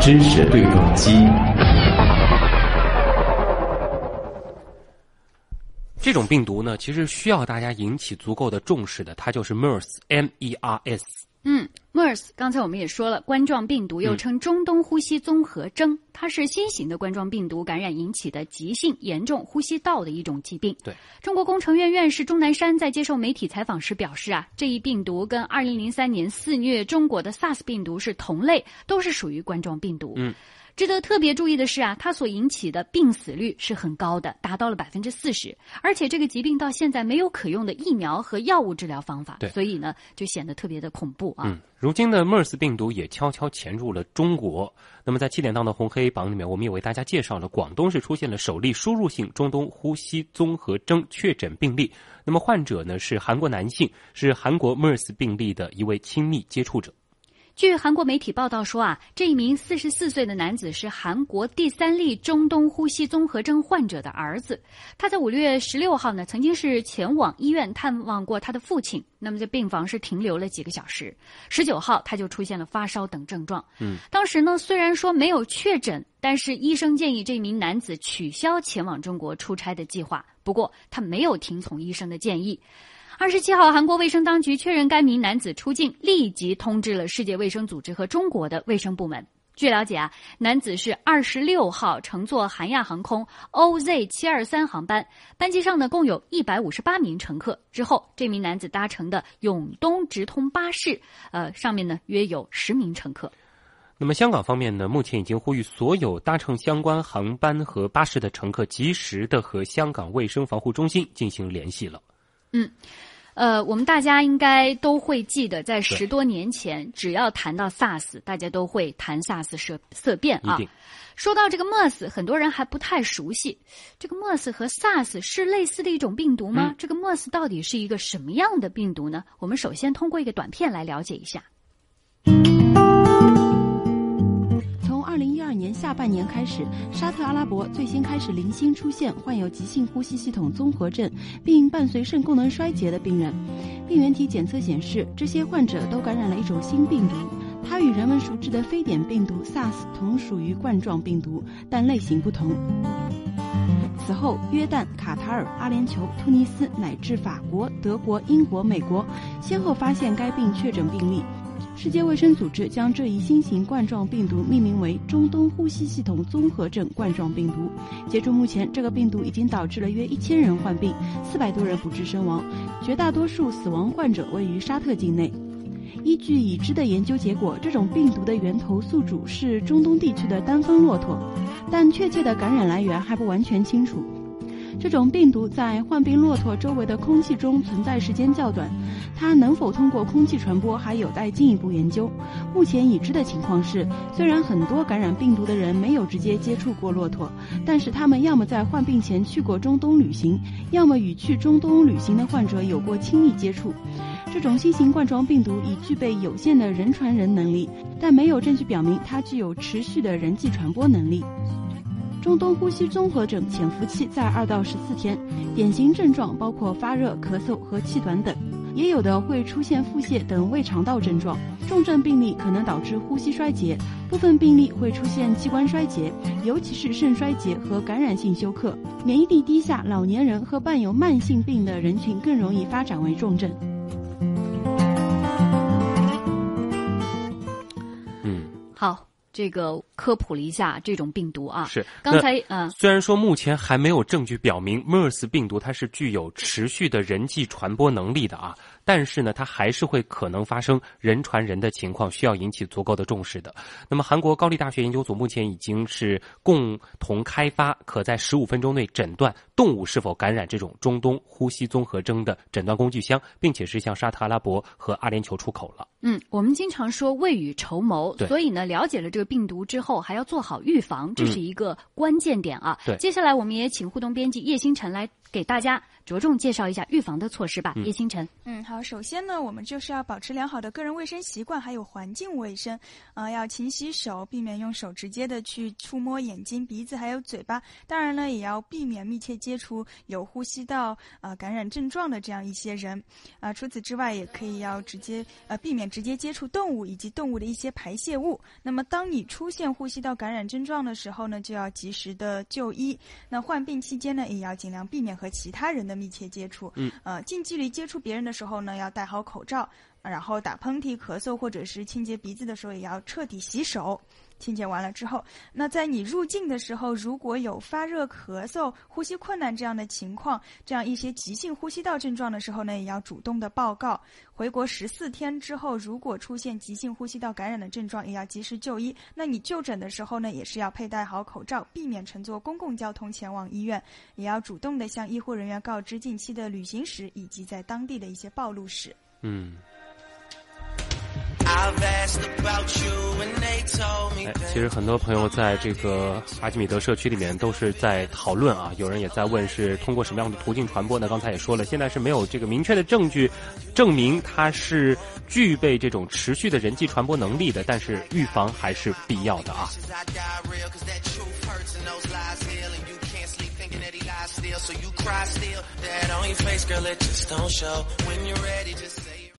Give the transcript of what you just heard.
知识对撞机。这种病毒呢，其实需要大家引起足够的重视的，它就是 MERS，M-E-R-S。嗯刚才我们也说了，冠状病毒又称中东呼吸综合征，它是新型的冠状病毒感染引起的急性严重呼吸道的一种疾病。对，中国工程院院士钟南山在接受媒体采访时表示啊，这一病毒跟2003年肆虐中国的 SARS 病毒是同类，都是属于冠状病毒。嗯。值得特别注意的是啊，它所引起的病死率是很高的，达到了百分之四十。而且这个疾病到现在没有可用的疫苗和药物治疗方法，对，所以呢就显得特别的恐怖啊。嗯，如今的 MERS 病毒也悄悄潜入了中国。那么在七点档的红黑榜里面，我们也为大家介绍了广东是出现了首例输入性中东呼吸综合征确诊病例。那么患者呢是韩国男性，是韩国 MERS 病例的一位亲密接触者。据韩国媒体报道说啊，这一名四十四岁的男子是韩国第三例中东呼吸综合征患者的儿子。他在五月十六号呢，曾经是前往医院探望过他的父亲。那么在病房是停留了几个小时。十九号他就出现了发烧等症状。嗯，当时呢虽然说没有确诊，但是医生建议这名男子取消前往中国出差的计划。不过他没有听从医生的建议。二十七号，韩国卫生当局确认该名男子出境，立即通知了世界卫生组织和中国的卫生部门。据了解啊，男子是二十六号乘坐韩亚航空 OZ 七二三航班，班机上呢共有一百五十八名乘客。之后，这名男子搭乘的永东直通巴士，呃，上面呢约有十名乘客。那么香港方面呢，目前已经呼吁所有搭乘相关航班和巴士的乘客及时的和香港卫生防护中心进行联系了。嗯。呃，我们大家应该都会记得，在十多年前，只要谈到 SARS，大家都会谈 SARS 色色变啊。说到这个 MERS，很多人还不太熟悉。这个 MERS 和 SARS 是类似的一种病毒吗？这个 MERS 到底是一个什么样的病毒呢？我们首先通过一个短片来了解一下。下半年开始，沙特阿拉伯最先开始零星出现患有急性呼吸系统综合症并伴随肾功能衰竭的病人。病原体检测显示，这些患者都感染了一种新病毒，它与人们熟知的非典病毒 SARS 同属于冠状病毒，但类型不同。此后，约旦、卡塔尔、阿联酋、突尼斯乃至法国、德国、英国、美国先后发现该病确诊病例。世界卫生组织将这一新型冠状病毒命名为中东呼吸系统综合症冠状病毒。截至目前，这个病毒已经导致了约一千人患病，四百多人不治身亡，绝大多数死亡患者位于沙特境内。依据已知的研究结果，这种病毒的源头宿主是中东地区的单峰骆驼，但确切的感染来源还不完全清楚。这种病毒在患病骆驼周围的空气中存在时间较短，它能否通过空气传播还有待进一步研究。目前已知的情况是，虽然很多感染病毒的人没有直接接触过骆驼，但是他们要么在患病前去过中东旅行，要么与去中东旅行的患者有过亲密接触。这种新型冠状病毒已具备有限的人传人能力，但没有证据表明它具有持续的人际传播能力。中东呼吸综合症潜伏期在二到十四天，典型症状包括发热、咳嗽和气短等，也有的会出现腹泻等胃肠道症状。重症病例可能导致呼吸衰竭，部分病例会出现器官衰竭，尤其是肾衰竭和感染性休克。免疫力低下、老年人和伴有慢性病的人群更容易发展为重症。这个科普了一下这种病毒啊，是刚才嗯，虽然说目前还没有证据表明 MERS 病毒它是具有持续的人际传播能力的啊。但是呢，它还是会可能发生人传人的情况，需要引起足够的重视的。那么，韩国高丽大学研究组目前已经是共同开发可在十五分钟内诊断动物是否感染这种中东呼吸综合征的诊断工具箱，并且是向沙特阿拉伯和阿联酋出口了。嗯，我们经常说未雨绸缪，所以呢，了解了这个病毒之后，还要做好预防，这是一个关键点啊。对，接下来我们也请互动编辑叶星辰来给大家。着重介绍一下预防的措施吧。叶星辰，嗯，好，首先呢，我们就是要保持良好的个人卫生习惯，还有环境卫生，啊，要勤洗手，避免用手直接的去触摸眼睛、鼻子还有嘴巴。当然呢，也要避免密切接触有呼吸道呃感染症状的这样一些人。啊，除此之外，也可以要直接呃避免直接接触动物以及动物的一些排泄物。那么，当你出现呼吸道感染症状的时候呢，就要及时的就医。那患病期间呢，也要尽量避免和其他人的密切接触。嗯，呃，近距离接触别人的时候呢，要戴好口罩。然后打喷嚏、咳嗽或者是清洁鼻子的时候，也要彻底洗手。清洁完了之后，那在你入境的时候，如果有发热、咳嗽、呼吸困难这样的情况，这样一些急性呼吸道症状的时候呢，也要主动的报告。回国十四天之后，如果出现急性呼吸道感染的症状，也要及时就医。那你就诊的时候呢，也是要佩戴好口罩，避免乘坐公共交通前往医院，也要主动的向医护人员告知近期的旅行史以及在当地的一些暴露史。嗯。哎，其实很多朋友在这个阿基米德社区里面都是在讨论啊，有人也在问是通过什么样的途径传播呢？刚才也说了，现在是没有这个明确的证据证明它是具备这种持续的人际传播能力的，但是预防还是必要的啊。